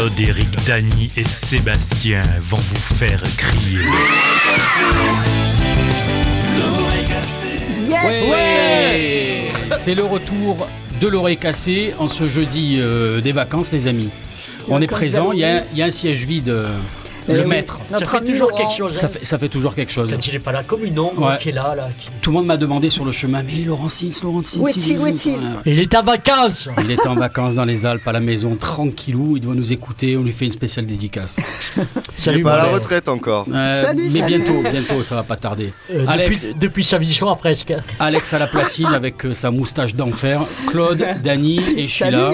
Claude, Eric, Dany et Sébastien vont vous faire crier. L'oreille cassée. Yes Ouais C'est le retour de l'oreille cassée en ce jeudi euh, des vacances, les amis. On est présent, il y, a, d'Halloween. il y a un siège vide, euh, le maître. Notre ça fait toujours Laurent. quelque chose. Ça hein. fait, ça fait toujours quelque chose. Quand il n'est pas là, comme une ombre Ouais. qui est là. là qui- Tout le monde m'a demandé sur le chemin, mais Laurentine, Laurentine. Où est-il, où est-il il est en vacances Il est en vacances dans les Alpes, à la maison, tranquillou. Il doit nous écouter. On lui fait une spéciale dédicace. Il Salut, est pas à la retraite encore. Euh, Salut, mais salut. bientôt, bientôt, ça va pas tarder. Euh, Alex, depuis, depuis samedi soir presque. Alex à la platine avec euh, sa moustache d'enfer. Claude, Dany et Sheila.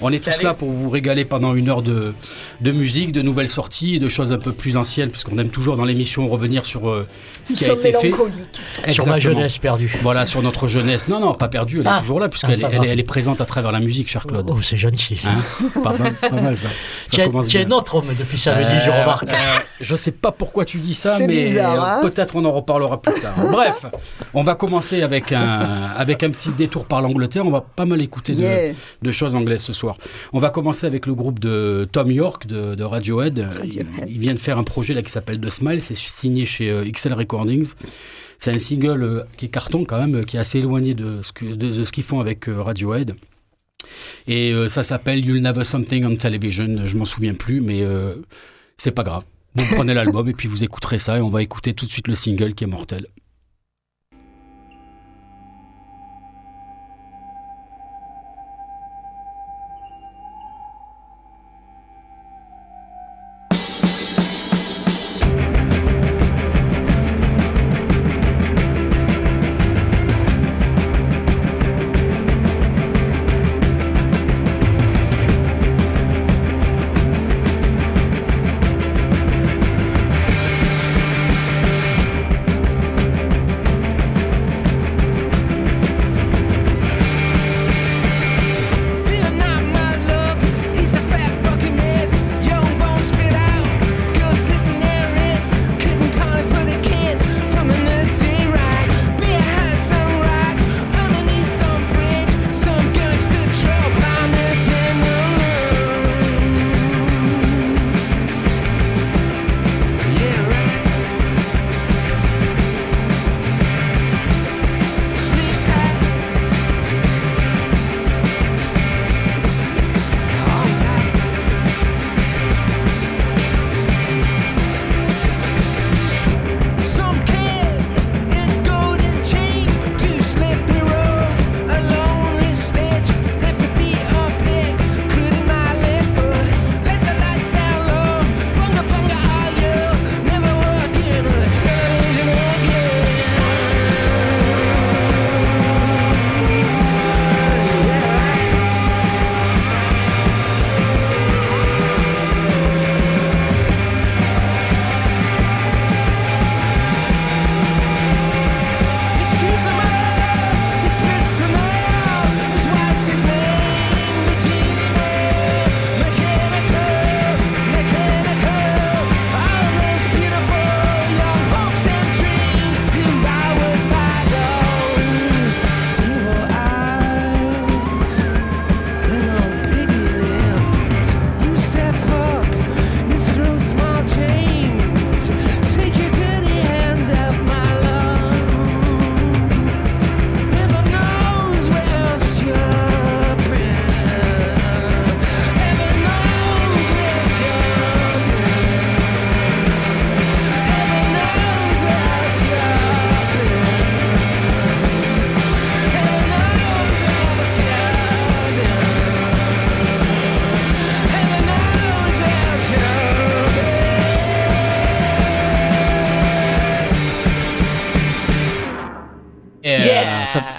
On est tous là pour vous régaler pendant une heure de, de musique, de nouvelles sorties et de choses un peu plus anciennes, puisqu'on aime toujours dans l'émission revenir sur euh, ce qui a été fait. mélancoliques. Sur ma Exactement. jeunesse perdue. Voilà, sur notre jeunesse. Non, non, pas perdue, elle est Ah. toujours là, Ah, puisqu'elle est- elle, est- elle est présente à travers la musique, cher Claude. Oh, c'est gentil ça. Hein c'est pas mal, c'est pas mal ça. Ça Tu es- commence tu es bien. notre homme depuis samedi, je Euh, remarque. euh, je sais pas pourquoi tu dis ça, mais bizarre, hein peut-être on en reparlera plus tard. Bref, on va commencer avec un, avec un petit détour par l'Angleterre. On va pas mal écouter de- choses anglaises ce soir. On va commencer avec le groupe de Tom York de, de Radiohead. Radiohead. Il, vient de faire un projet là qui s'appelle The Smile. C'est signé chez euh, XL Recordings. C'est un single euh, qui est carton quand même, euh, qui est assez éloigné de ce qu'ils font avec Radiohead. Et ça s'appelle You'll Never Something on Television. Je m'en souviens plus, mais c'est pas grave. Vous prenez l'album et puis vous écouterez ça et on va écouter tout de suite le single qui est mortel.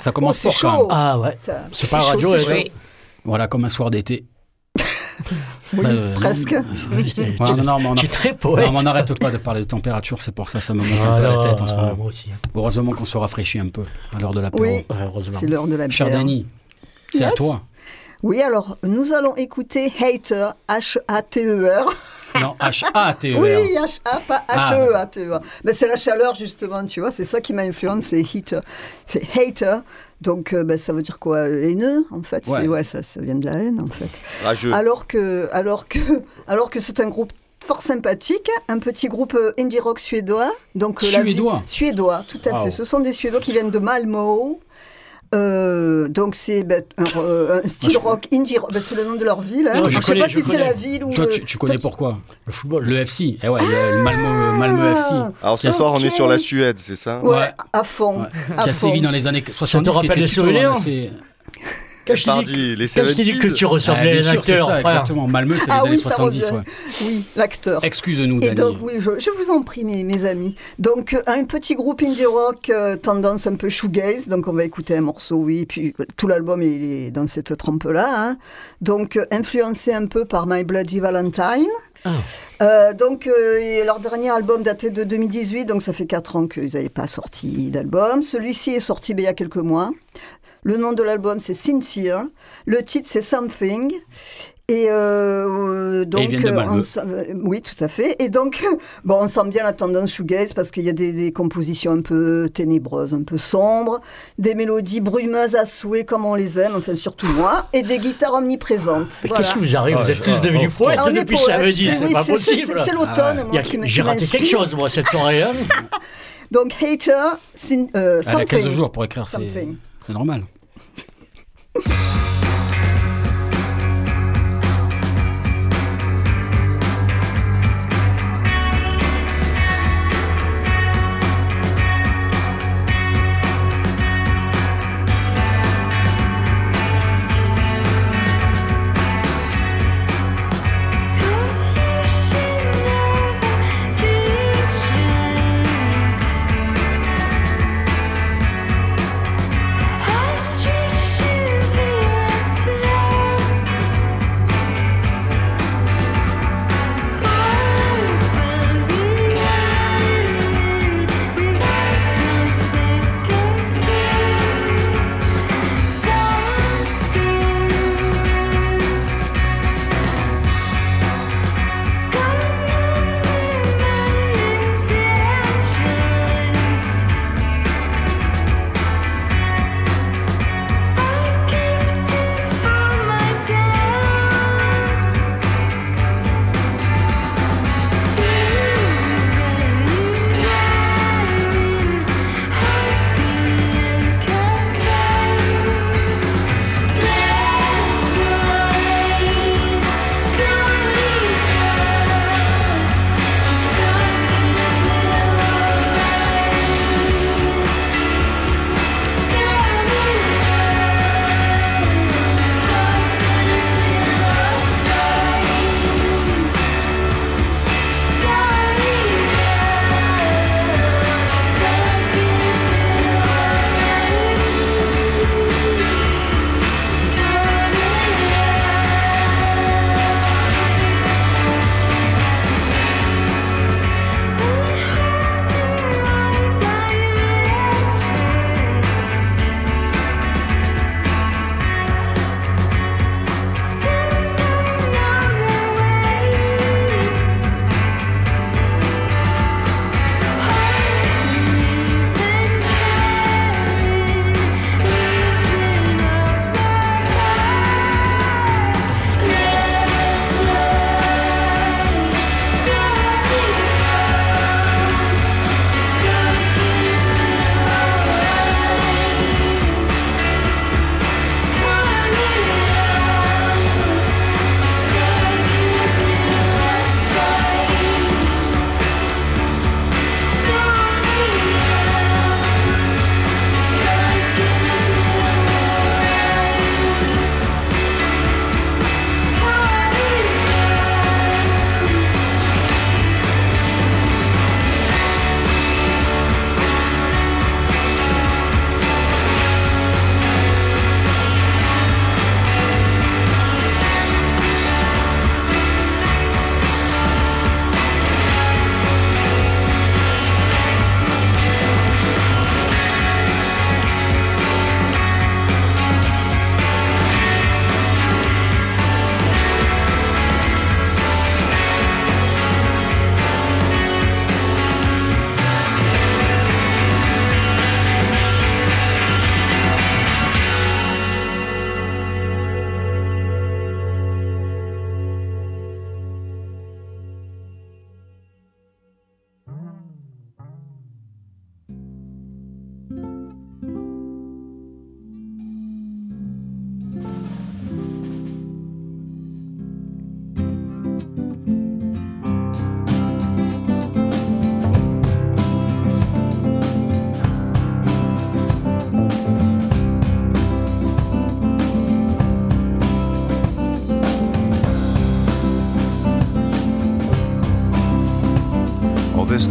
Ça, commence Oh, fort c'est quand chaud. même. Ah ouais. C'est pas chaud, radio, elle. chaud. Voilà, comme un soir d'été. Oui, Bah, euh, non, presque. C'est- Ouais, non, non, on Tu a- es très non, poète. mais on n'arrête pas de parler de température, c'est pour ça ça me monte Ah, un peu non, la tête en ce moment. Moi aussi. hein. Heureusement qu'on se rafraîchit un peu à l'heure de l'apéro. Oui, c'est l'heure de la Cher. Dany, c'est à toi. Oui, alors nous allons écouter Hater, H-A-T-E-R. Non, H-A-T-E-R. Oui, H-A, pas Ah. H-E-A-T-E-R. Mais c'est la chaleur, justement, tu vois, c'est ça qui m'a influencé, c'est Heater. C'est Hater, donc euh, ben, ça veut dire quoi? Haineux, en fait? Ouais. Ça, ça vient de la haine, en fait. Rageux. Alors que, alors que, alors que c'est un groupe fort sympathique, un petit groupe euh, indie rock suédois. Donc euh, la vie- Suédois Suédois, tout à Wow. fait. Ce sont des Suédois qui viennent de Malmö. Euh, donc c'est un, euh, un style Moi, je- rock, indie rock, c'est le nom de leur ville. hein. Non, je ne sais connais, pas si c'est la ville ou. Toi, le- tu, tu connais toi, pourquoi Le football. Le FC. Eh ouais, il y a le Malmö, Malmö FC. Alors ce soir, on est sur la Suède, c'est ça Ouais, Ouais. à fond. Ouais. à Qui a sévi dans les années 70. qui rappelle était les souvenirs Quand je t'ai dit, dit que 70s. tu Ah, ressemblais bien à un acteur, ça, frère. exactement. Malmö, c'est Ah les oui, années ça 70. revient. Ouais. Oui, l'acteur. Excuse-nous, Et donc, oui, je, je vous en prie, mes, mes amis. Donc, un petit groupe indie rock, euh, tendance un peu shoegaze. Donc, on va écouter un morceau, oui. Et puis, tout l'album, il est dans cette trempe-là. hein. Donc, euh, influencé un peu par My Bloody Valentine. Ah. Euh, donc, euh, leur dernier album datait de 2018, donc ça fait 4 ans qu'ils n'avaient pas sorti d'album. Celui-ci est sorti ben, il y a quelques mois. Le nom de l'album, c'est Sincere. Le titre, c'est Something. Et euh, donc, euh, on sent- euh, oui, tout à fait. Et donc, bon, on sent bien la tendance shoegaze parce qu'il y a des, des compositions un peu ténébreuses, un peu sombres, des mélodies brumeuses à souhait comme on les aime, enfin surtout moi, et des guitares omniprésentes. Voilà. Qu'est-ce qui vous arrive Vous êtes tous devenus poètes Ah, depuis samedi, c'est- c'est oui, pas possible. C'est l'automne, moi, qui J'ai raté quelque chose, moi, cette soirée. hein. Donc, Hater, sin, euh, Elle a 15 something. jours pour écrire, Something. c'est normal. Música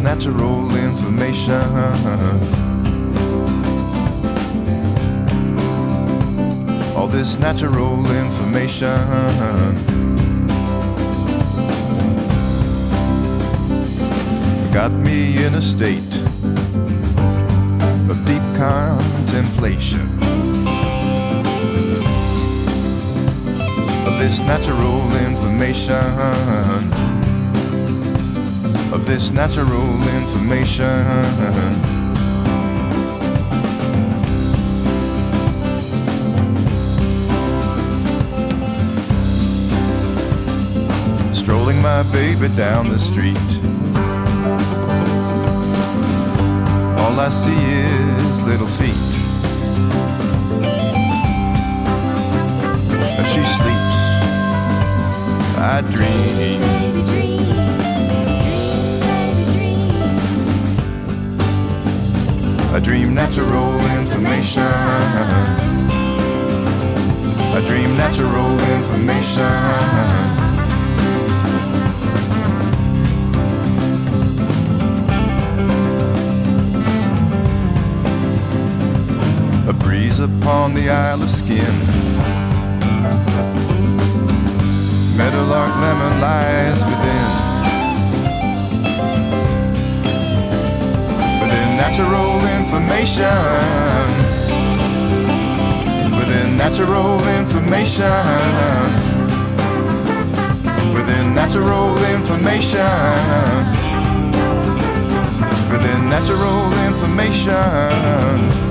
natural information. All this natural information. got me in a state of deep contemplation of this natural information of this natural information strolling my baby down the street all I see is little feet. As she sleeps, I dream. I dream natural information. I dream natural information. a breeze upon the Isle of Skin. Meadowlark lemon lies within. Natural information. Within natural information. Within natural information. Within natural information.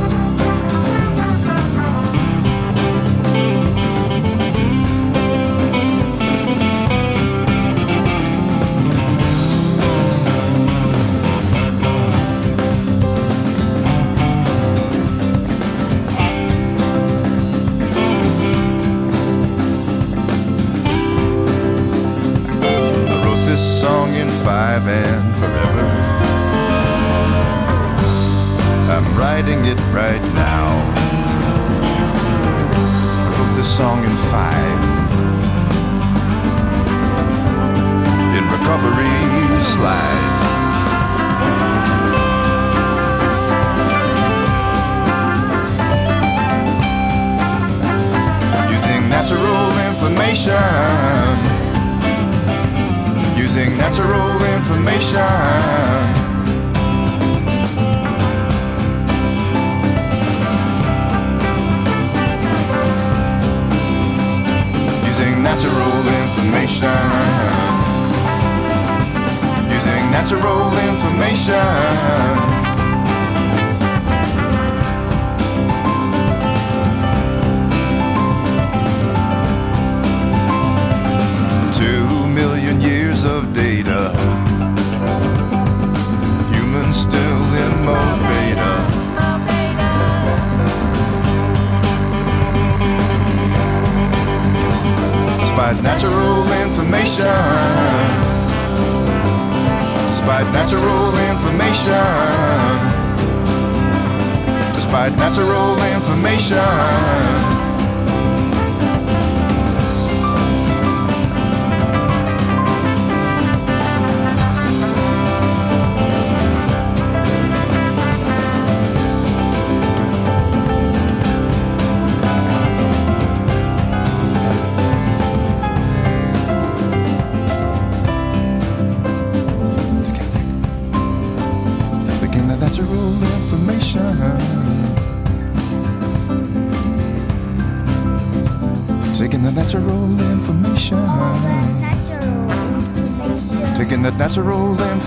Information.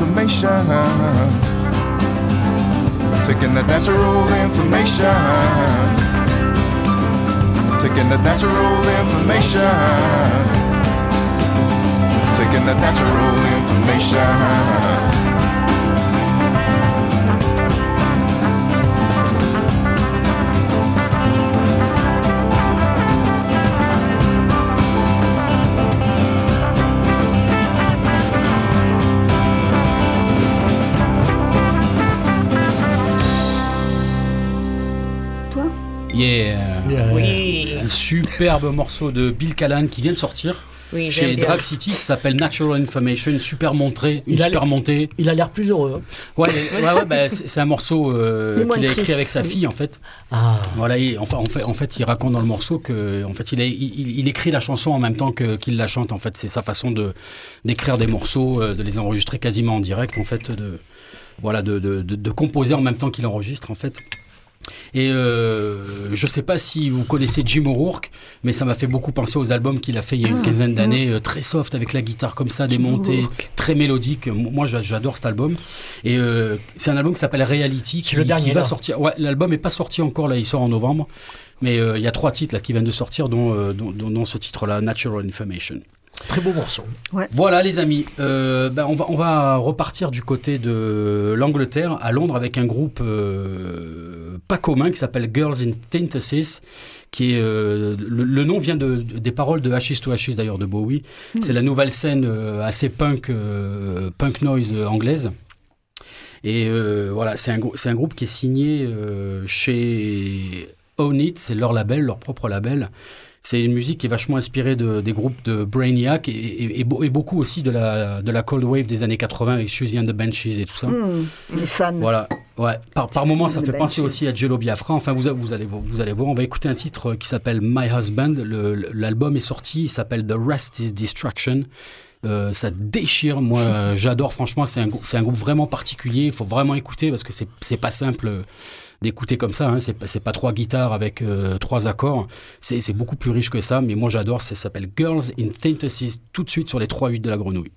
Information. Taking the natural information. Taking the natural information. Taking the natural information. Yeah. Yeah. Un superbe morceau de Bill Callan qui vient de sortir. Oui, chez. Drag City, ça s'appelle Natural Information, une super montrée, une Il a super montée. Il a l'air plus heureux. hein. Ouais, ouais, ouais, bah, c'est un morceau euh, Il qu'il a écrit triste, avec sa oui. fille en fait. Ah. Voilà, et enfin, en fait, en fait, il raconte dans le morceau que, en fait, il, il, il écrit la chanson en même temps que- qu'il la chante. En fait, c'est sa façon de d'écrire des morceaux, euh, de les enregistrer quasiment en direct, en fait, de voilà, de, de, de- de composer en même temps qu'il enregistre, en fait. Et euh, je sais pas si vous connaissez Jim O'Rourke, mais ça m'a fait beaucoup penser aux albums qu'il a fait il y a une Ah, quinzaine d'années, euh, très soft avec la guitare comme ça, des Jim montées très mélodiques. Moi, j'a- j'adore cet album. Et euh, c'est un album qui s'appelle Reality, qui, le dernier, qui va là. sortir. Ouais, l'album est pas sorti encore là, il sort en novembre. Mais euh, il y a trois titres là qui viennent de sortir, dont, euh, dont, dont- dont ce titre-là, Natural Information. Très beau morceau. Voilà les amis, Euh, ben, on, va, on va repartir du côté de l'Angleterre, à Londres, avec un groupe euh, pas commun qui s'appelle Girls in Synthesis, qui est, euh, le, le nom vient de, des paroles de Ashes to Ashes d'ailleurs de Bowie. C'est la nouvelle scène euh, assez punk, euh, punk noise euh, anglaise. Et euh, voilà, c'est un, un groupe qui est signé euh, chez Own It, c'est leur label, leur propre label. C'est une musique qui est vachement inspirée de- des groupes de Brainiac et, et- et beau- et beaucoup aussi de la, de la Cold Wave des années 80 avec Suzy and the Benches et tout ça. Hmm, les fans. Voilà, ouais. Par, par moments, ça fait penser aussi à Jello Biafra. Enfin, vous, vous, allez, vo- vous allez voir, on va écouter un titre qui s'appelle My Husband. L'album est sorti, il s'appelle The Rest is Distraction. Euh, ça déchire, moi euh, j'adore, franchement, c'est un, un groupe vraiment particulier, il faut vraiment écouter parce que c'est c'est pas simple d'écouter comme ça, hein. c'est pas- trois guitares avec euh, trois accords, c'est beaucoup plus riche que ça, mais moi j'adore, ça s'appelle Girls in Synthesis, tout de suite sur les 3-8 de la grenouille.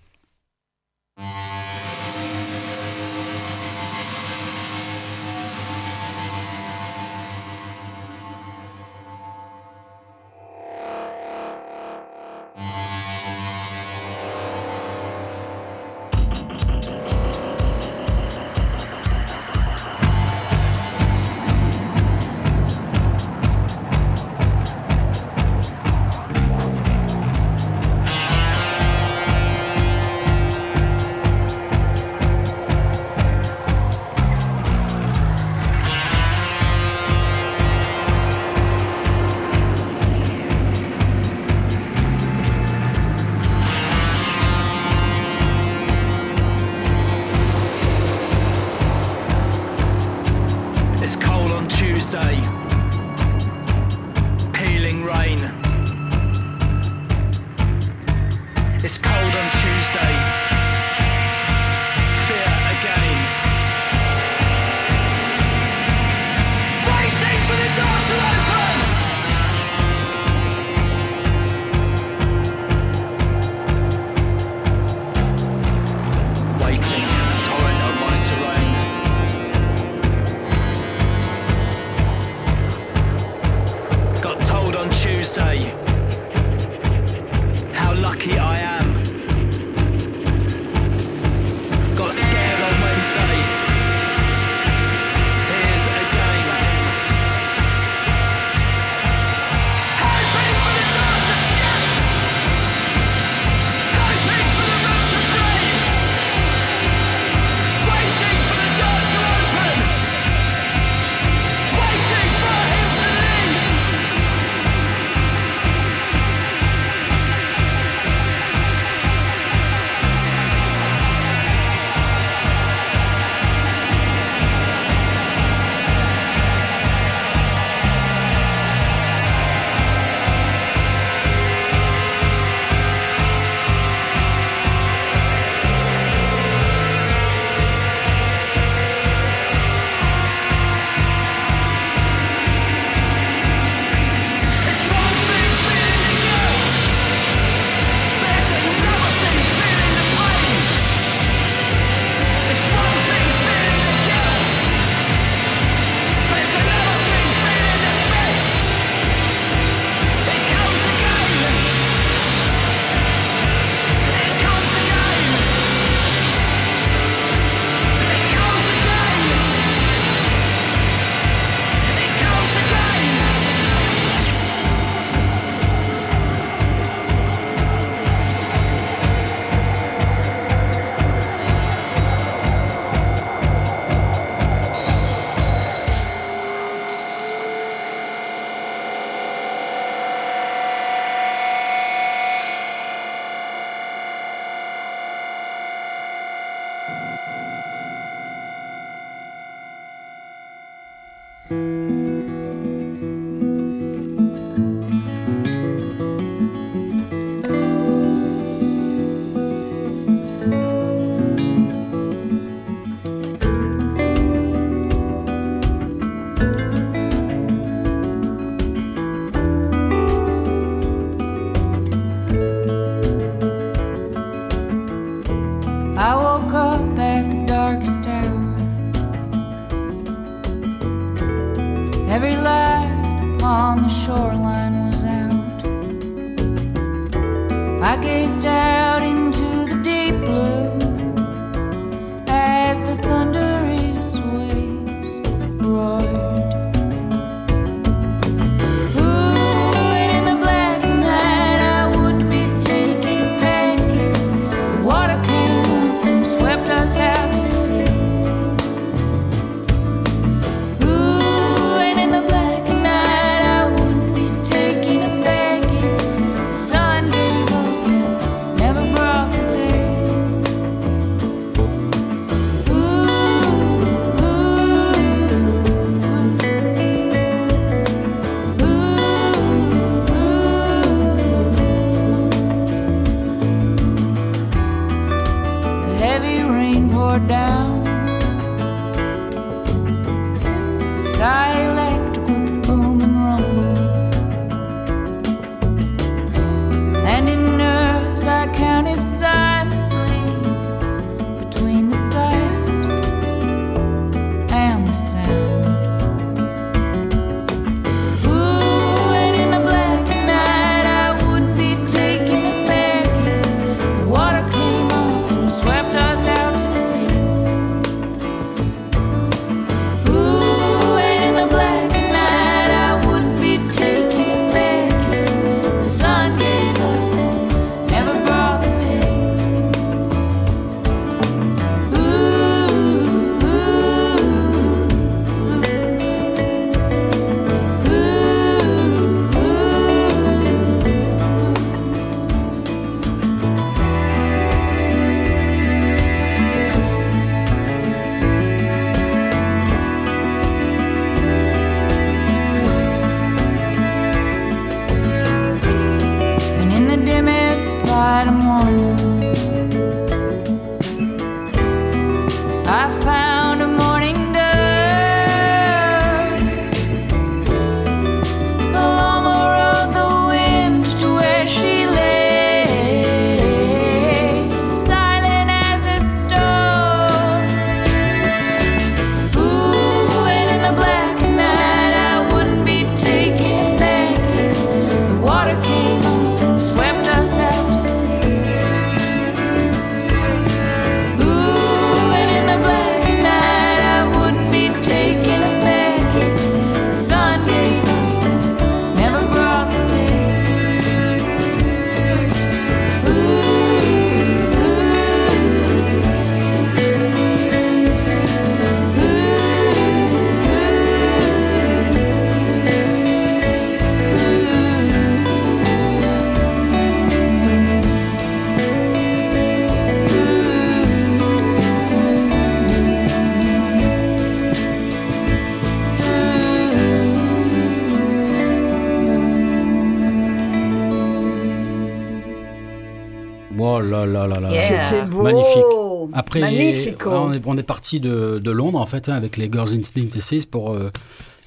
On est, on est parti de, de Londres en fait hein, avec les Girls Instinct Essays pour euh,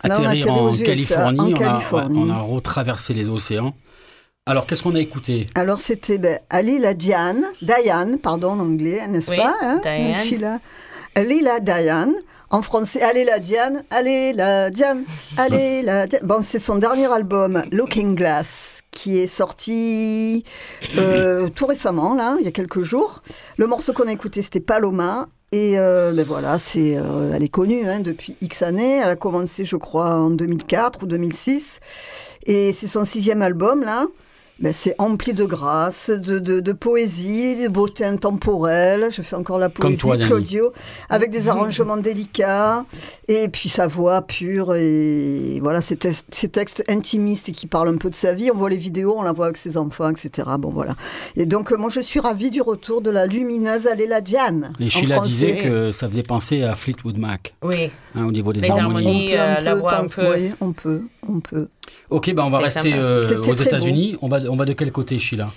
atterrir en USA, Californie. en on. A, ouais, on a retraversé les océans. Alors, qu'est-ce qu'on a écouté? Alors c'était ben, Ali la Diane, Diane, pardon en anglais, n'est-ce Oui, pas hein, Diane. Sheila Ali la Diane, en français Allez la Diane, Allez la Diane, Allez la Diane. Bon, c'est son dernier album, Looking Glass, qui est sorti euh, tout récemment, là, il y a quelques jours. Le morceau qu'on a écouté, c'était Paloma. Et euh, ben voilà, c'est, euh, elle est connue hein, depuis X années. Elle a commencé, je crois, en 2004 ou 2006. Et c'est son sixième album, là. Ben, c'est empli de grâce, de, de, de poésie, de beauté intemporelle. Je fais encore la Comme poésie, toi. Claudio, avec des arrangements délicats. Et puis sa voix pure. Et voilà, ces, tes- ces textes intimistes et qui parlent un peu de sa vie. On voit les vidéos, on la voit avec ses enfants, etc. Bon, voilà. Et donc, euh, moi, je suis ravie du retour de la lumineuse Aléla Diane. Et Sheila français. disait que ça faisait penser à Fleetwood Mac Oui. hein, au niveau des Les harmonies. harmonies. On peut, euh, la voix un peu- oui, on peut, on peut. Ok, ben on va rester euh, aux États-Unis. On va, on va de quel côté, Sheila?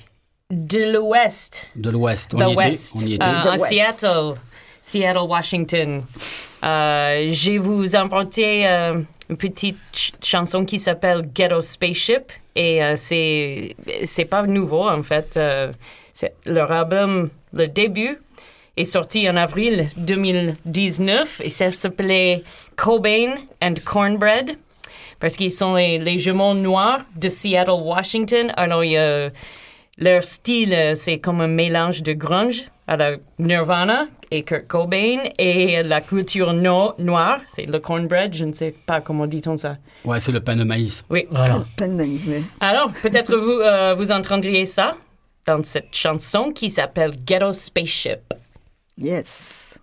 De l'Ouest. De l'Ouest. On The y était. West. On y était. euh, West. Seattle. Seattle, Washington. Euh, J'ai vous emprunté euh, une petite ch- chanson qui s'appelle Ghetto Spaceship. Et euh, c'est c'est pas nouveau, en fait. Leur album, le début, est sorti en avril 2019 et ça s'appelait Cobain and Cornbread parce qu'ils sont les, les jumeaux noirs de Seattle, Washington. Alors, il y a leur style, euh, c'est comme un mélange de grunge à la Nirvana et Kurt Cobain et la culture no- noire, c'est le cornbread, je ne sais pas comment dit-on ça. Ouais, c'est le pain de maïs. Oui. Voilà. Alors, peut-être vous, euh, vous entendriez ça dans cette chanson qui s'appelle Ghetto Spaceship. Yes.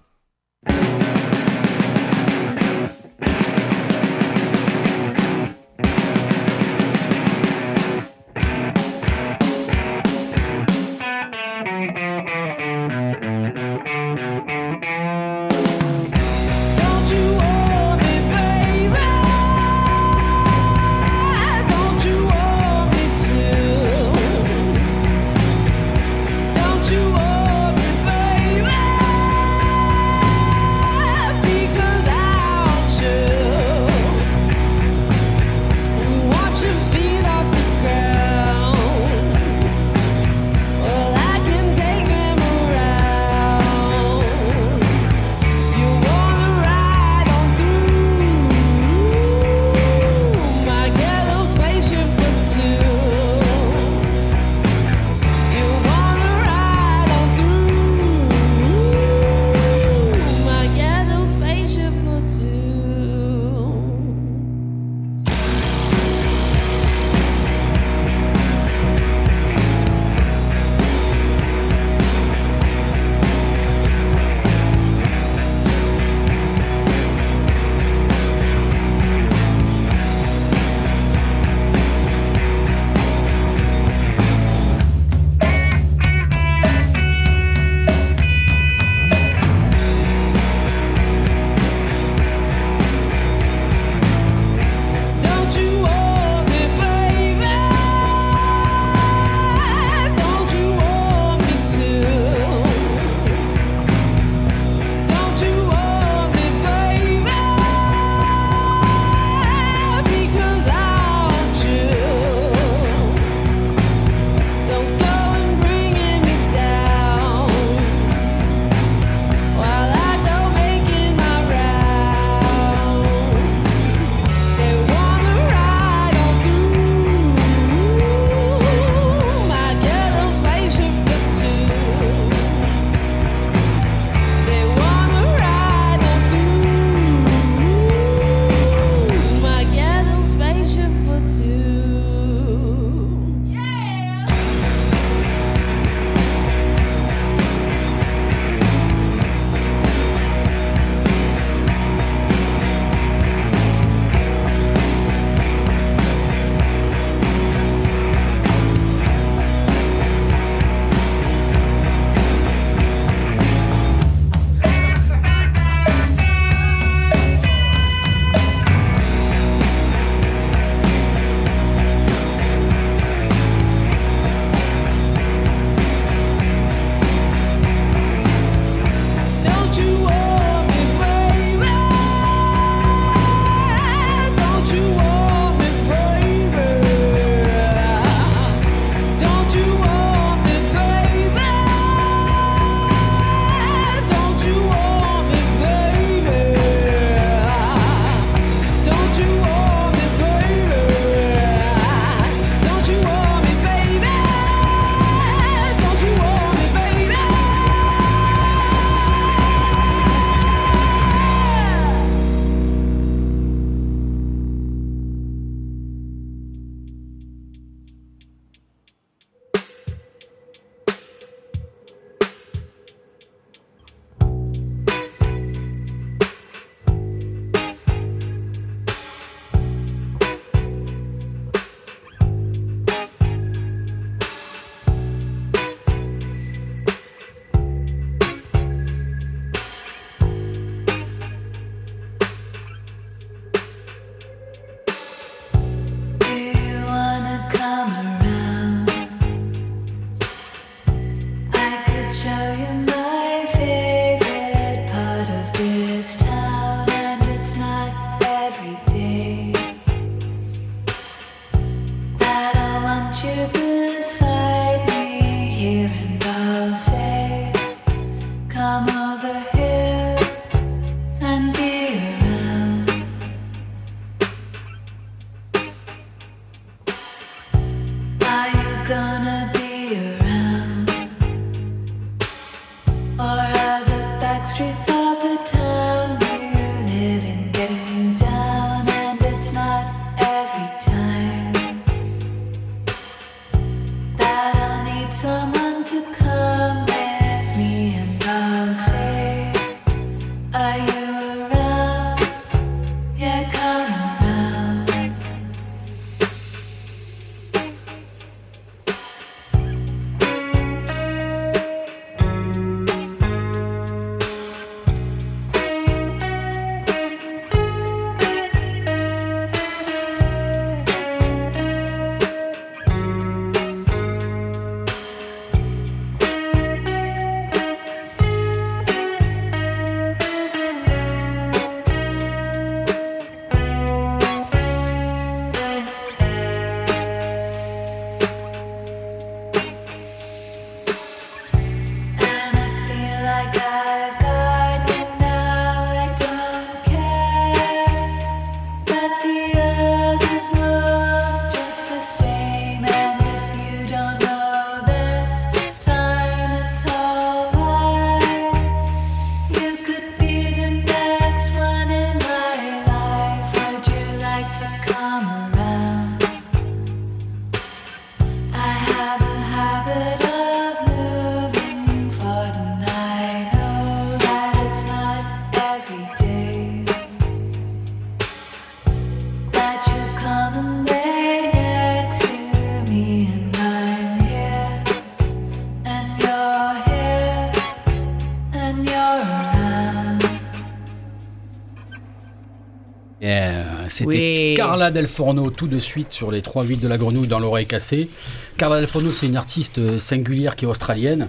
C'était Oui. Carla Del Forno tout de suite sur les trois villes de la grenouille dans l'oreille cassée. Carla Del Forno, c'est une artiste euh, singulière qui est australienne.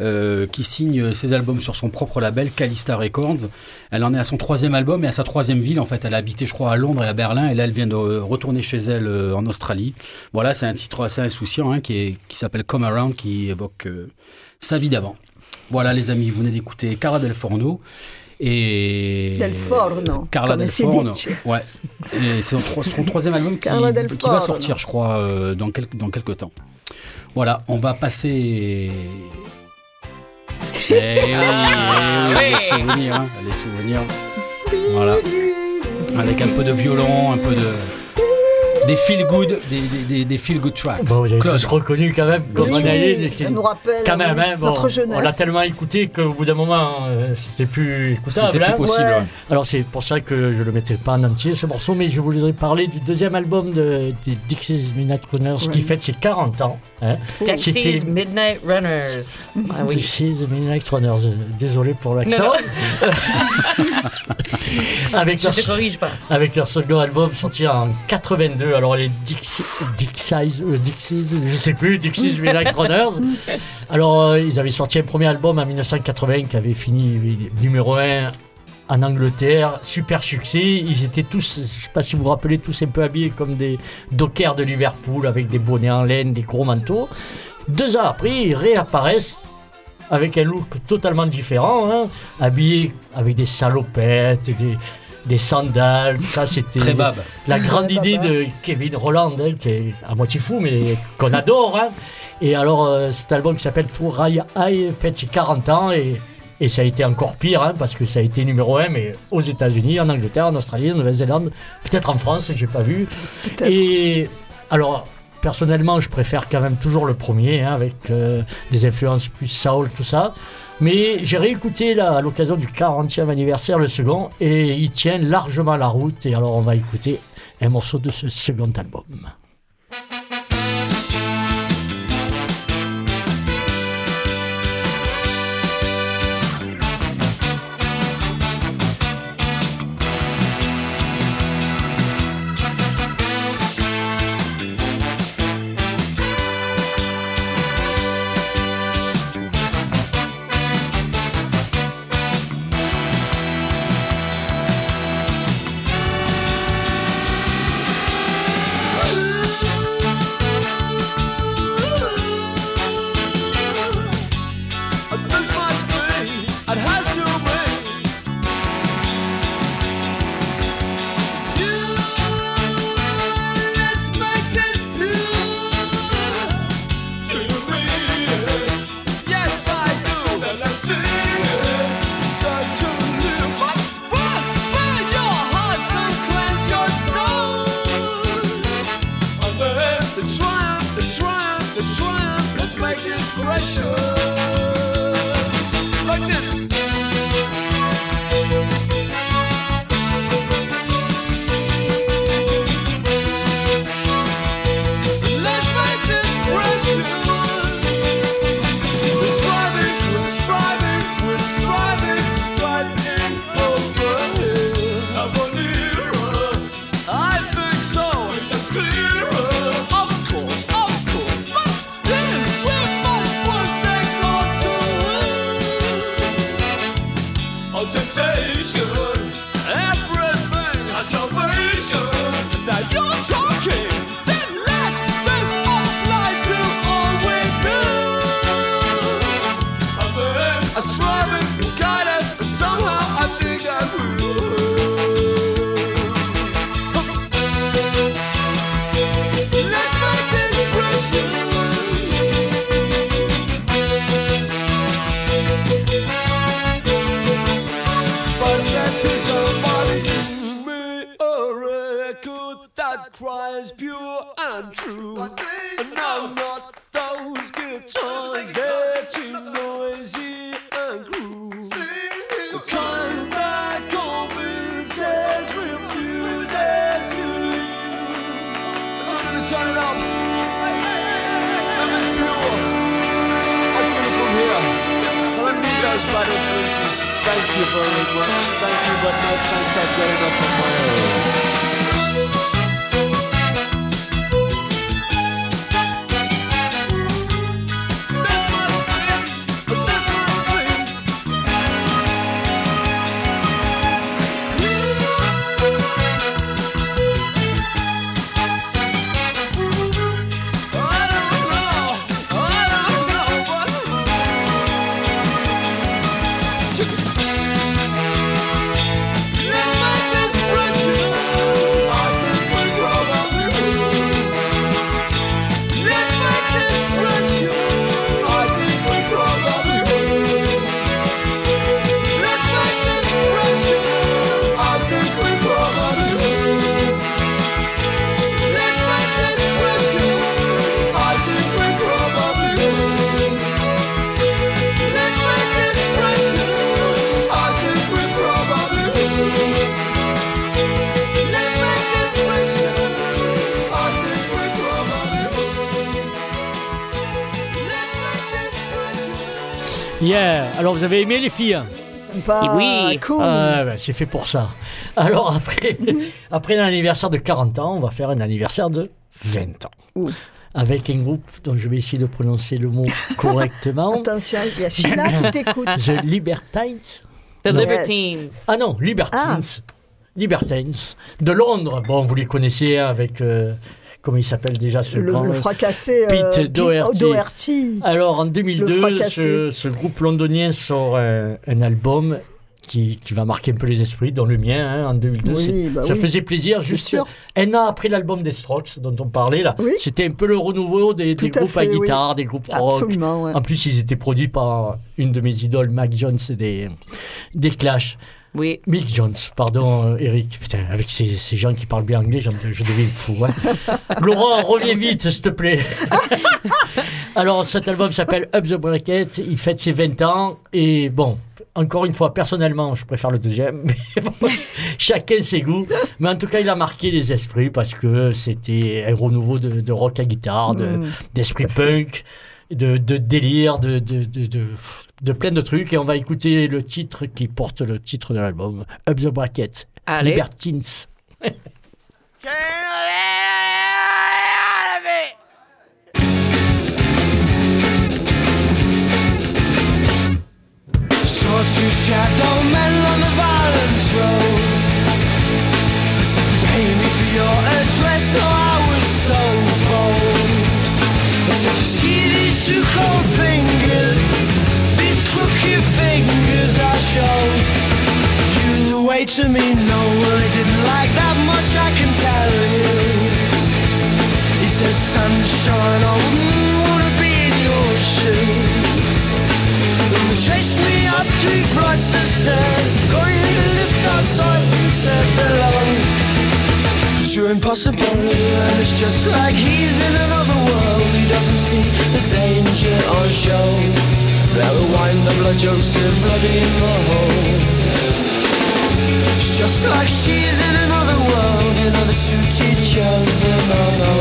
euh, qui signe ses albums sur son propre label Calista Records. Elle en est à son troisième album et à sa troisième ville. En fait, elle a habité, je crois, à Londres et à Berlin. Et là, elle vient de retourner chez elle euh, en Australie. Voilà, c'est un titre assez insouciant hein, qui, s'appelle Come Around, qui évoque euh, sa vie d'avant. Voilà, les amis, vous venez d'écouter Carla Del Forno. Et Del Forno, Carla Del Forno. Ouais. Et c'est son, tro- son troisième album qui, va sortir, je crois, euh, dans, quelques, dans quelques temps. Voilà, on va passer. Eh oui, eh oui. les souvenirs, hein, les souvenirs. Voilà. Avec un peu de violon, un peu de. Des feel good, des, des, des, des feel good tracks. Bon, vous avez Claude. tous reconnu quand même comme Oui, on allait. ça nous rappelle Quand même, hein, bon, on l'a tellement écouté qu'au bout d'un moment, euh, c'était plus écoutable. C'était plus hein. possible. Ouais. Alors c'est pour ça que je ne le mettais pas en entier ce morceau, mais je voudrais parler du deuxième album de, des Dixie's Midnight Runners qui fête ses 40 ans. Hein. C'était- Midnight Runners. Ah oui. Dixie's Midnight Runners, euh, désolé pour l'accent. avec, Je leur, te corrige pas. avec leur second album sorti en 82. Alors les Dixie, Dixies, euh, Dixies, je sais plus, Dixie's Midnight Runners. Alors euh, ils avaient sorti un premier album en 1980 qui avait fini numéro 1 en Angleterre, super succès. Ils étaient tous, je sais pas si vous vous rappelez, tous un peu habillés comme des dockers de Liverpool avec des bonnets en laine, des gros manteaux. Deux ans après, ils réapparaissent avec un look totalement différent, hein, habillés avec des salopettes, des, des sandales. Ça, c'était Très bab. la grande idée de Kevin Roland, hein, qui est à moitié fou, mais qu'on adore. hein. Et alors, euh, cet album qui s'appelle Tour High High fête ses 40 ans et, et ça a été encore pire hein, parce que ça a été numéro 1, mais aux États-Unis, en Angleterre, en Australie, en Nouvelle-Zélande, peut-être en France, j'ai pas vu. Et alors, personnellement, je préfère quand même toujours le premier, hein, avec euh, des influences plus soul, tout ça. Mais j'ai réécouté à l'occasion du 40e anniversaire le second, et il tient largement la route. Et alors, on va écouter un morceau de ce second album. Thank you very much. Thank you, but no thanks. I've got enough of my own. Vous avez aimé les filles Pas Oui. cool. Ah, ben, c'est fait pour ça. Alors après, après l'anniversaire de 40 ans, on va faire un anniversaire de 20 ans. Ouh. Avec un groupe dont je vais essayer de prononcer le mot correctement. Attention, il y a Sheila qui t'écoute. The Libertines. The Non. Libertines. Ah non, Libertines. Libertines. De Londres. Bon, vous les connaissez hein, avec. euh, comment il s'appelle déjà ce Le, grand. le fracassé euh, Pete Doherty. Doherty. Alors en Le 2002, fracassé. ce, ce groupe londonien sort un, un album qui, qui va marquer un peu les esprits, dont le mien hein, en 2002. Oui, bah ça oui. faisait plaisir. Juste sûr. un an après l'album des Strokes dont on parlait là, Oui. c'était un peu le renouveau des, des Tout à groupes à fait, guitare, des groupes rock. Absolument, ouais. En plus, ils étaient produits par une de mes idoles, Mac Jones, des, des Clash. Oui. Mick Jones, pardon euh, Eric. Putain, avec ces, ces gens qui parlent bien anglais, je deviens fou. hein. Laurent, reviens vite, s'il te plaît. Alors, cet album s'appelle Up the Bracket. Il fête ses 20 ans. Et bon, encore une fois, personnellement, je préfère le deuxième. Mais bon, chacun ses goûts. Mais en tout cas, il a marqué les esprits parce que c'était un renouveau de, de rock à guitare, de- Mm. d'esprit punk, de, de délire, de, de, de, de, plein de trucs. Et on va écouter le titre qui porte le titre de l'album, Up the Bracket. Allez. Libertines. Saw two shadow men on the violence road. I said, pay me for your address. No, I was so bold. I said, you see these two cold fingers, these crooked fingers I show. You wait to me, no, well, he didn't like that much, I can tell you. He says, sunshine, I wouldn't wanna be in your shoes. They chased me up three flights of stairs Going to lift outside and said hello But you're impossible and it's just like he's in another world He doesn't see the danger on show That will wind up like Joseph bloody in the hole. It's just like she's in another world You know they suit each other, no, no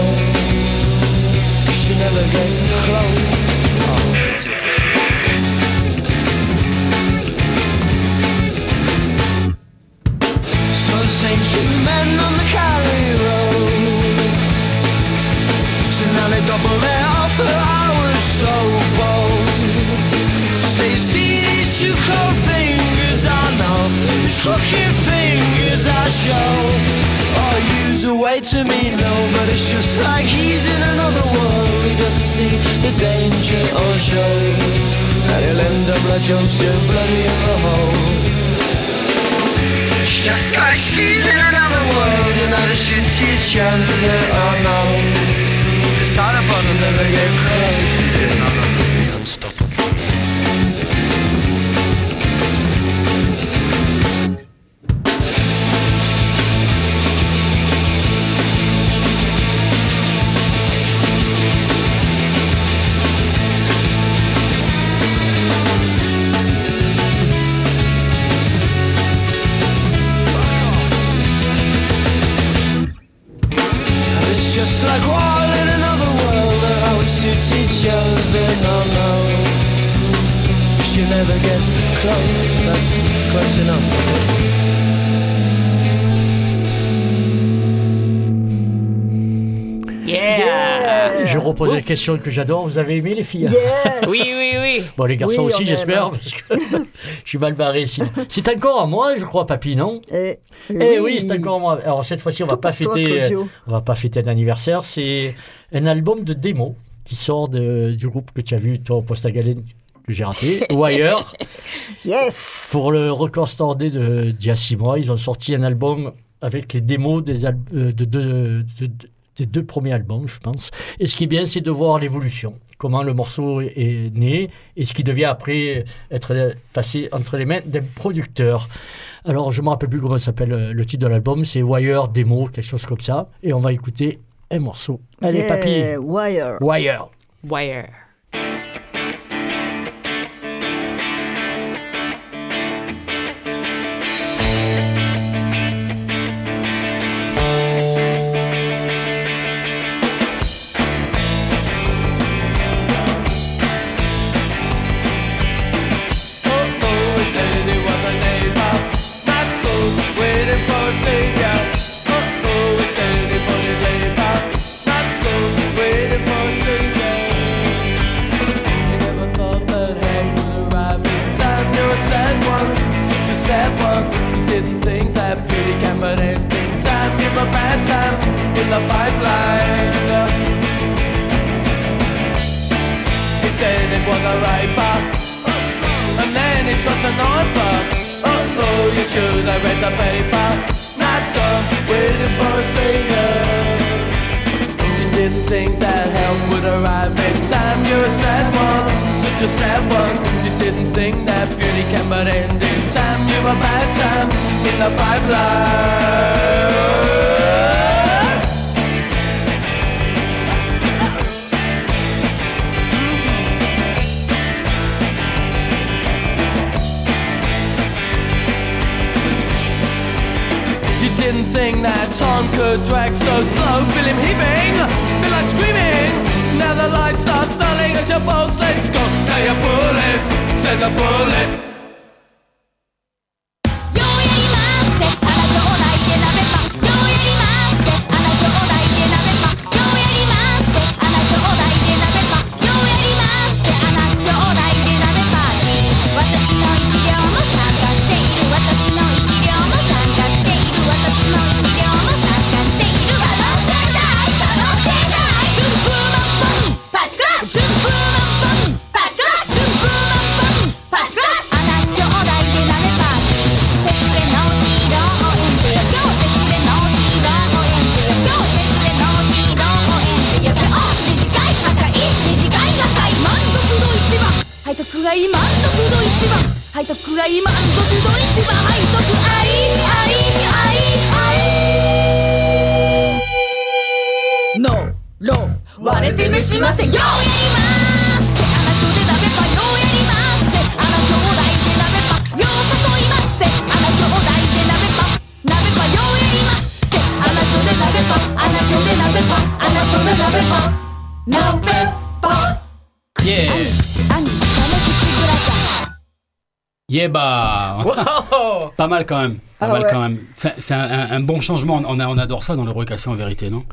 She never get close it's like he's in another world He doesn't see the danger or show And he'll end up like Joseph bloody in the hole just like she's in another world, they shoot each other, oh no. It's hard upon them, never get close. Question que j'adore. Vous avez aimé les filles Yes Oui, oui, oui. Bon, les garçons Oui, aussi, j'espère, parce que je suis mal barré ici. C'est encore à moi, je crois, papy, non Eh, Eh oui, c'est encore à moi. Alors cette fois-ci, on va pas toi, fêter, euh, on va pas fêter un anniversaire. C'est un album de démo qui sort de- du groupe que tu as vu, toi, au Poste à Galène, que j'ai raté, ou ailleurs. Yes Pour le record standé de- d'il y a six mois, ils ont sorti un album avec les démos des, al- euh, de, deux- de- de- des deux premiers albums, je pense. Et ce qui est bien, c'est de voir l'évolution, comment le morceau est- né et ce qui devient après être passé entre les mains d'un producteur. Alors, je ne me rappelle plus comment s'appelle euh, le titre de l'album, c'est Wire Demo, quelque chose comme ça. Et on va écouter un morceau. Allez, Yeah, papy, Wire. Wire. Wire. Drag so slow. Feel him heaving, feel like screaming. Now the lights are stunning as your pulse lets go. Now you pull it, send the bullet. 背徳がい満足度一番背徳ありありありありノーロー割れて召しませようやります。あなたで鍋パンようやります。せあな兄弟で鍋パンよう誘います。あな兄弟で鍋パン鍋パンようやります。あなたで鍋パンあなたで鍋パンあなたで鍋パン鍋 Yeah, bah Wow! Pas mal quand même. Pas Ah mal ouais. quand même. C'est c'est un, un- un bon changement. On, a- on adore ça dans le recassé en vérité, non?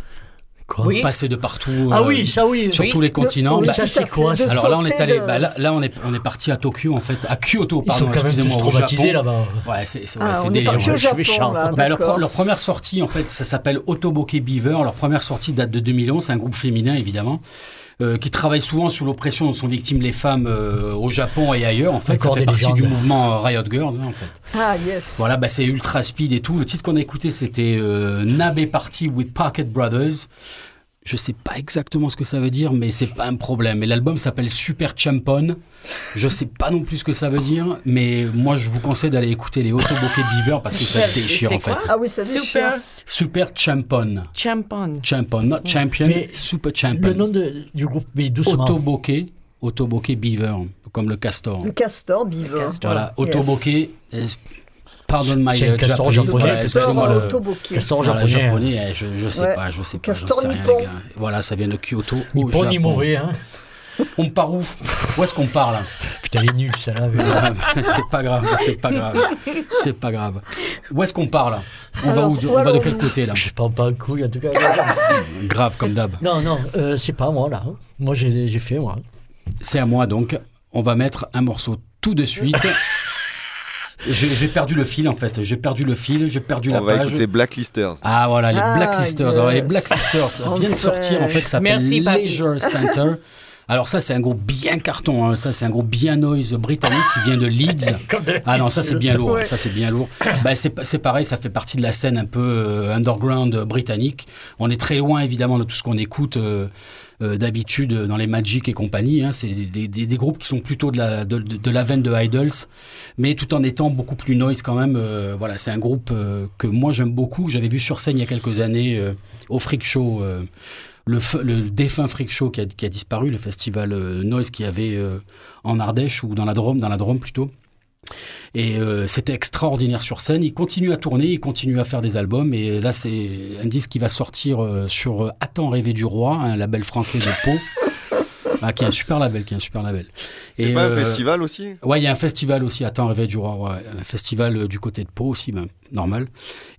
Quoi? Oui. Passer de partout. Ah euh, oui, ça oui. Sur Oui. tous les continents. oui, Bah, ça, c'est quoi, de ça? Alors là, on est allé. de- bah, là, là, on est, on est parti à Tokyo en fait, à Kyoto, Ils pardon. sont quand même tous traumatisés là-bas. Ouais, c'est c'est- ouais, Ah, est délire. au ouais. je suis Japon, méchant. là, Bah, leur, leur première sortie, en fait, ça s'appelle Otoboke Beaver. Leur première sortie date de 2011. C'est un groupe féminin, évidemment, euh, qui travaille souvent sur l'oppression dont sont victimes les femmes euh, au Japon et ailleurs. En fait, ça fait partie du mouvement euh, Riot Girls, hein, en fait. Ah, yes. Voilà, bah, c'est ultra speed et tout. Le titre qu'on a écouté, c'était euh, Nabe Party with Pocket Brothers. Je sais pas exactement ce que ça veut dire, mais c'est pas un problème. Et l'album s'appelle Super Champon. Je sais pas non plus ce que ça veut dire, mais moi je vous conseille d'aller écouter les Otoboke Beaver parce que ça déchire en fait. Ah oui, ça déchire. Super Super Champon. Champon. Champon, not champion, Mais Super Le Champon. nom de- du groupe, mais doucement. Otoboke, Otoboke Beaver, comme le castor. Le castor, beaver. castor. Voilà, Yes. Pardon my C'est castor japonais, Castor japonais. hein. je, je sais pas, je sais pas. Castor nippon. Voilà, ça vient de Kyoto. Ni au bon ni mauvais. Hein. On part où? Où est-ce qu'on part là? Putain, elle est nulle, celle-là. mais- c'est pas grave, c'est pas grave. C'est pas grave. Où est-ce qu'on part là? On va Alors, où où On va de quel côté là? Je prends pas un couille, en tout cas. Grave comme d'hab. non, non, euh, c'est pas moi, là. Moi, j'ai j'ai fait, moi. C'est à moi donc. On va mettre un morceau tout de suite. J'ai perdu le fil en fait. J'ai perdu le fil, j'ai perdu la On va page. écouter Blacklisters. Ah voilà, les Ah, Blacklisters. Alors, les yes. Blacklisters ça vient de sortir en fait, ça s'appelle. Leisure Center. Alors ça c'est un groupe bien carton, hein. ça c'est un groupe bien noise britannique qui vient de Leeds. Ah non, ça c'est bien lourd, Ouais. ça c'est bien lourd. Bah, c'est pa- c'est pareil, ça fait partie de la scène un peu euh, underground euh, britannique. On est très loin évidemment de tout ce qu'on écoute euh, d'habitude dans les Magic et compagnie. hein. C'est des, des- des groupes qui sont plutôt de la, de, de- la veine de Idols, mais tout en étant beaucoup plus noise quand même. Euh, voilà, c'est un groupe euh, que moi j'aime beaucoup. J'avais vu sur scène il y a quelques années euh, au Freak Show. euh, le, le défunt Freak Show qui a, qui a disparu, le festival euh, Noise qu'il y avait euh, en Ardèche ou dans la Drôme, dans la Drôme plutôt. Et euh, c'était extraordinaire sur scène. Il continue à tourner, il continue à faire des albums. Et là, c'est un disque qui va sortir euh, sur euh, Attends rêver du roi, un label français de Pau. Ah, qui est un super label, qui est un super label. C'est Et, pas un euh, festival aussi? Ouais, il y a un festival aussi, Attends, Réveil du Roi, ouais, un festival euh, du côté de Pau aussi, ben, normal.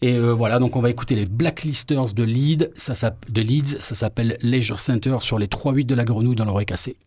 Et euh, voilà, donc on va écouter les Blacklisters de Leeds, ça, s'app- de Leeds, ça s'appelle Leisure Center sur les 3-8 de la grenouille dans l'oreille cassée.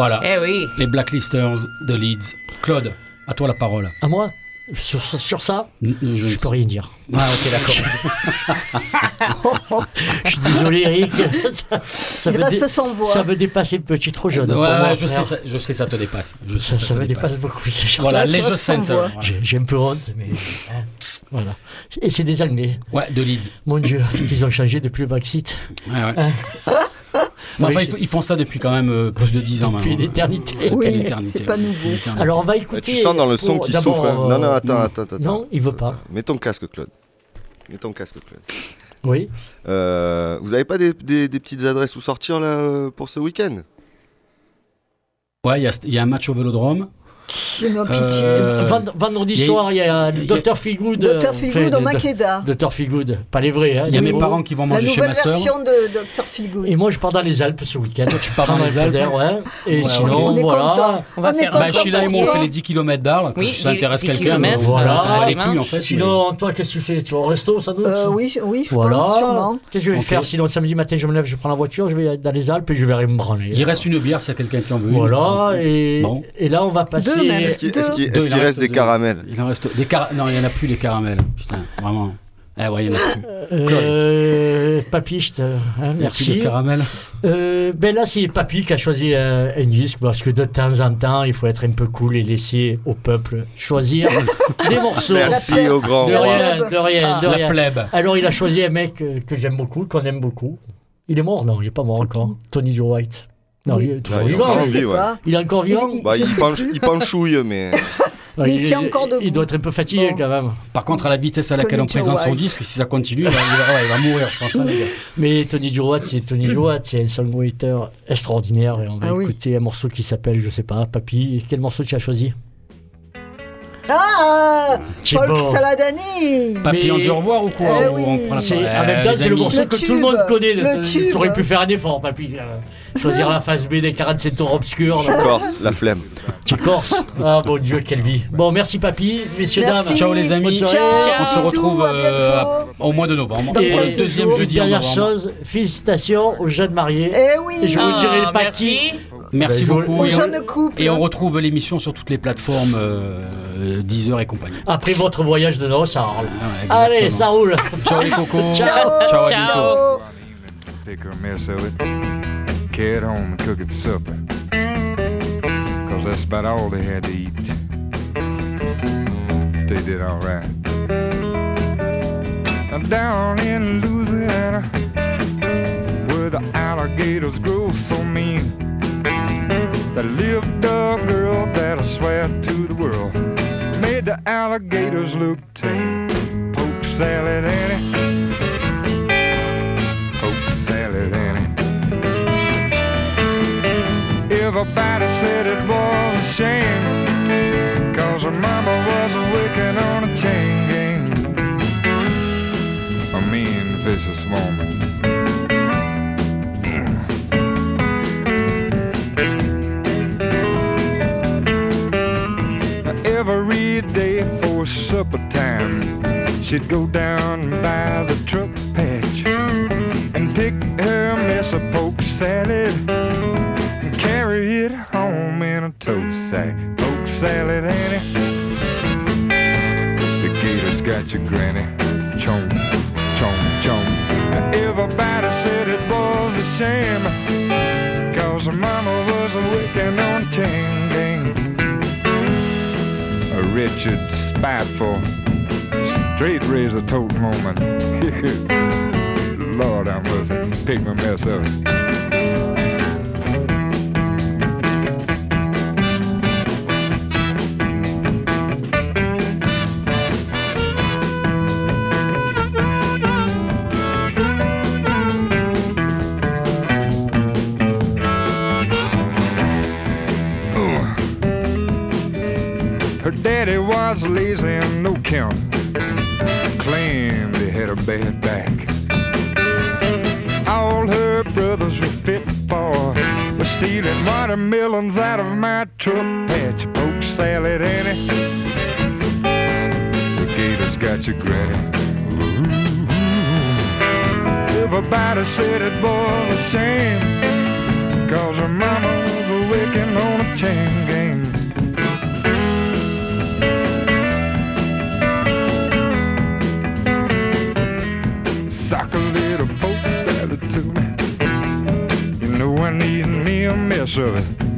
Voilà. Eh oui. Les Blacklisters de Leeds. Claude, à toi la parole. À moi sur, sur ça, je, je peux rien dire. Ah, ok, d'accord. je suis désolé, Eric. ça, ça Il me reste dé- sans voix. Ça me dépasse un petit trop jeune. Ouais, pour moi, ouais, je, sais, ça, je sais, ça te dépasse. Je sais, Ça, ça te me dépasse beaucoup. Voilà, tu restes sans Center. J'ai j'ai un peu honte, mais. hein. Voilà. Et c'est des Anglais. Ouais, de Leeds. Mon Dieu, ils ont changé depuis le Brexit. Ouais, ouais. Hein. Oui, enfin, ils, font ça depuis quand même euh, plus de 10 ans Depuis maintenant. l'éternité. Depuis Oui, c'est pas nouveau. Alors on va écouter. Tu sens dans le son d'abord, souffre. hein. euh, Non, non, attends, non. attends, attends. Non, il veut pas. Mets ton casque, Claude. Mets ton casque, Claude. Oui. Euh, vous avez pas des, des- des petites adresses où sortir là euh, pour ce week-end? Ouais, il y y, a un match au Vélodrome. Non, pitié. Euh, Vend- vendredi y soir, il y a Dr. Feelgood. Dr. Feelgood au Makeda. Dr. Feelgood. Pas les vrais. Hein, Il y a mes parents qui vont La manger chez nouvelle ma sœur. version de Dr. Feelgood. Et moi, je pars dans les Alpes ce week-end. Tu pars dans les Alpes ouais. Et Ouais, sinon, on est voilà. content. On va On faire Bah, Sheila et moi, on fait les 10 km d'Arles. Oui, si ça 10 intéresse 10 quelqu'un, voilà, ça va couilles en fait. Sinon, toi, qu'est-ce que tu fais? Tu vas au resto, sans doute Euh, oui, oui, je Voilà. pense sûrement. Qu'est-ce que je vais faire Sinon, samedi matin, je me lève, je prends la voiture, je vais dans les Alpes et je vais aller me branler. Il reste une bière s'il y a quelqu'un qui en veut. une. Voilà, et là, on va passer. Deux même. Est-ce qu'il reste reste des deux. caramels Il en reste des car... Non, il n'y en a plus les caramels. Putain, vraiment. Eh ouais, il n'y en a plus. Euh, papy, je te- hein, Il n'y a plus merci. de caramel. Euh, ben là, c'est Papy qui a choisi un, un disque parce que de temps en temps, il faut être un peu cool et laisser au peuple choisir des morceaux. Merci au grand De roi. rien, de rien, de La rien. plèbe. Alors, il a choisi un mec euh, que j'aime beaucoup, qu'on aime beaucoup. Il est mort Non, il n'est pas mort encore. Tony Joe White. Non, Oui. il est toujours Ah, il vivant. encore Je sais pas. Il est encore vivant Il- Bah, il, penche, plus. il penchouille, mais. Il tient encore debout. Il doit être un peu fatigué Bon. quand même. Par contre, à la vitesse à laquelle Tony on présente son disque, si ça continue, il va, il va- ouais, il va mourir, je pense. hein, les gars. Mais Tony Watt, c'est Tony Watt, c'est un songwriter extraordinaire. Et on va Ah oui. écouter un morceau qui s'appelle, je sais pas, Papy. Quel morceau tu as choisi? Ah. Paul Saladani Papy, Mais- on dit au revoir ou quoi Eh Ou oui. on prend la C'est- parole En même temps, les c'est le morceau Le que tout le monde connaît. J'aurais pu faire un effort, Papy. Choisir la face B des 47 tours obscurs. là. Corse, la flemme. Tu corses Ah mon Dieu, quelle vie. Bon, merci, Papy. Messieurs, Merci. dames. Ciao les amis. Ciao. On se Bisous, retrouve à euh, au mois de novembre. Dans Et Pour le 15 deuxième jours. jeudi en Dernière novembre. chose, félicitations aux jeunes mariés. Eh oui Et je vous Ah, dirai merci. qui. Merci Ben, je- beaucoup. Aux Et on, jeunes couples. et on retrouve l'émission sur toutes les plateformes euh, Deezer et compagnie. Après votre voyage de noces à Arles. Ah ouais, Allez, ça roule. Ciao les cocos. Ciao. Ciao, à Ciao. bientôt. Take her mess of it, carry home and cook it for supper. Cause that's about all they had to eat. They did alright. Down in Louisiana, where the alligators grow so mean. There lived a girl that I swear to the world made the alligators look tame. Poke salad. Poke Everybody said it was a shame. Cause her mama was working on a chain gang. A mean, vicious woman. Every day for supper time, she'd go down by the truck patch and pick her mess of poke salad carry it home in a tow sack. Poke salad, Annie. The gators got your granny. Chomp, chomp, chomp. Everybody said it was a shame. Cause her mama was on a chain gang. A Richard spiteful, straight razor tote moment. Lord, I must pick my mess up. Was lazy and no count. Claimed he had a bad back. All her brothers were fit for was stealing watermelons out of my truck patch. Poke salad, Annie. The gators got your granny. Everybody said it was a shame. Cause her mama was working on a chain gang. Me